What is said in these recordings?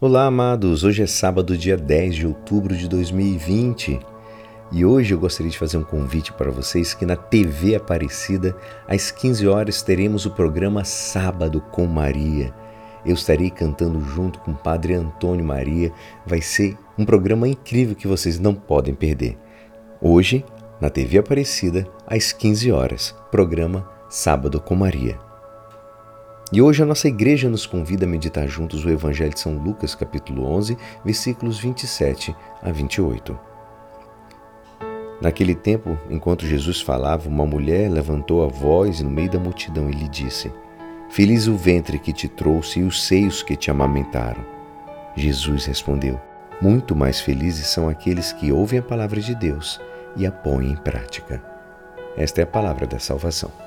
Olá, amados! Hoje é sábado, dia 10 de outubro de 2020 e hoje eu gostaria de fazer um convite para vocês que na TV Aparecida, às 15 horas, teremos o programa Sábado com Maria. Eu estarei cantando junto com o Padre Antônio Maria. Vai ser um programa incrível que vocês não podem perder. Hoje, na TV Aparecida, às 15 horas, programa Sábado com Maria. E hoje a nossa igreja nos convida a meditar juntos o Evangelho de São Lucas, capítulo 11, versículos 27 a 28. Naquele tempo, enquanto Jesus falava, uma mulher levantou a voz no meio da multidão e lhe disse: Feliz o ventre que te trouxe e os seios que te amamentaram. Jesus respondeu: Muito mais felizes são aqueles que ouvem a palavra de Deus e a põem em prática. Esta é a palavra da salvação.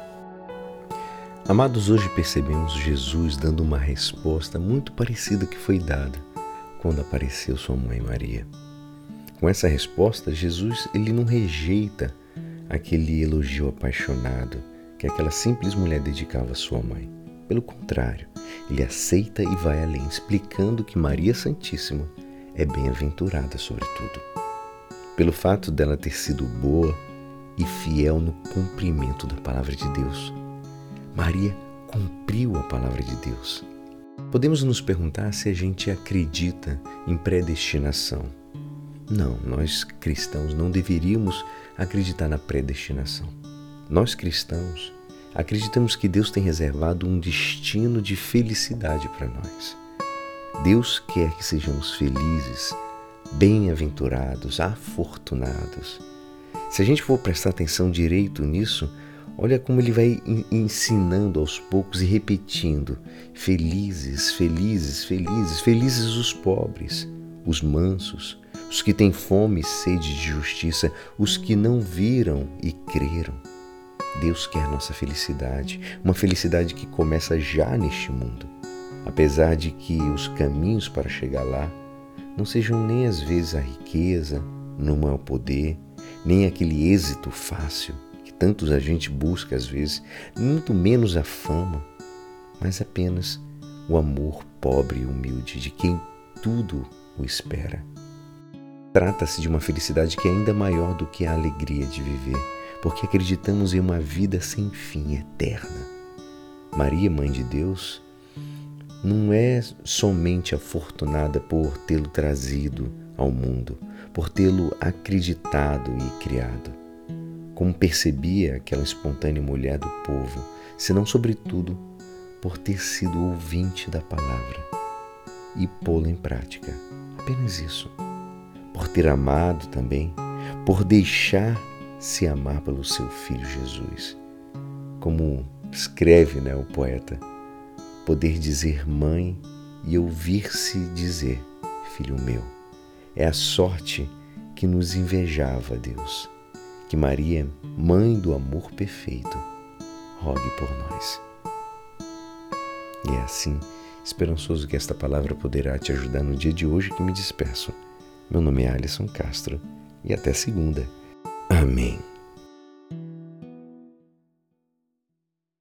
Amados, hoje percebemos Jesus dando uma resposta muito parecida que foi dada quando apareceu sua mãe Maria. Com essa resposta, Jesus ele não rejeita aquele elogio apaixonado que aquela simples mulher dedicava à sua mãe. Pelo contrário, ele aceita e vai além, explicando que Maria Santíssima é bem-aventurada sobretudo. Pelo fato dela ter sido boa e fiel no cumprimento da palavra de Deus Maria cumpriu a palavra de Deus. Podemos nos perguntar se a gente acredita em predestinação. Não, nós cristãos não deveríamos acreditar na predestinação. Nós cristãos acreditamos que Deus tem reservado um destino de felicidade para nós. Deus quer que sejamos felizes, bem-aventurados, afortunados. Se a gente for prestar atenção direito nisso, Olha como ele vai ensinando aos poucos e repetindo: felizes, felizes, felizes, felizes os pobres, os mansos, os que têm fome e sede de justiça, os que não viram e creram. Deus quer nossa felicidade, uma felicidade que começa já neste mundo. Apesar de que os caminhos para chegar lá não sejam nem às vezes a riqueza, não é o poder, nem aquele êxito fácil tantos a gente busca às vezes, muito menos a fama, mas apenas o amor pobre e humilde de quem tudo o espera. Trata-se de uma felicidade que é ainda maior do que a alegria de viver, porque acreditamos em uma vida sem fim, eterna. Maria, Mãe de Deus, não é somente afortunada por tê-lo trazido ao mundo, por tê-lo acreditado e criado como percebia aquela espontânea mulher do povo, senão, sobretudo, por ter sido ouvinte da palavra e pô-la em prática. Apenas isso. Por ter amado também, por deixar se amar pelo seu filho Jesus. Como escreve né, o poeta, poder dizer mãe e ouvir-se dizer filho meu. É a sorte que nos invejava Deus que Maria, mãe do amor perfeito, rogue por nós. E é assim, esperançoso que esta palavra poderá te ajudar no dia de hoje que me despeço. Meu nome é Alisson Castro e até segunda. Amém.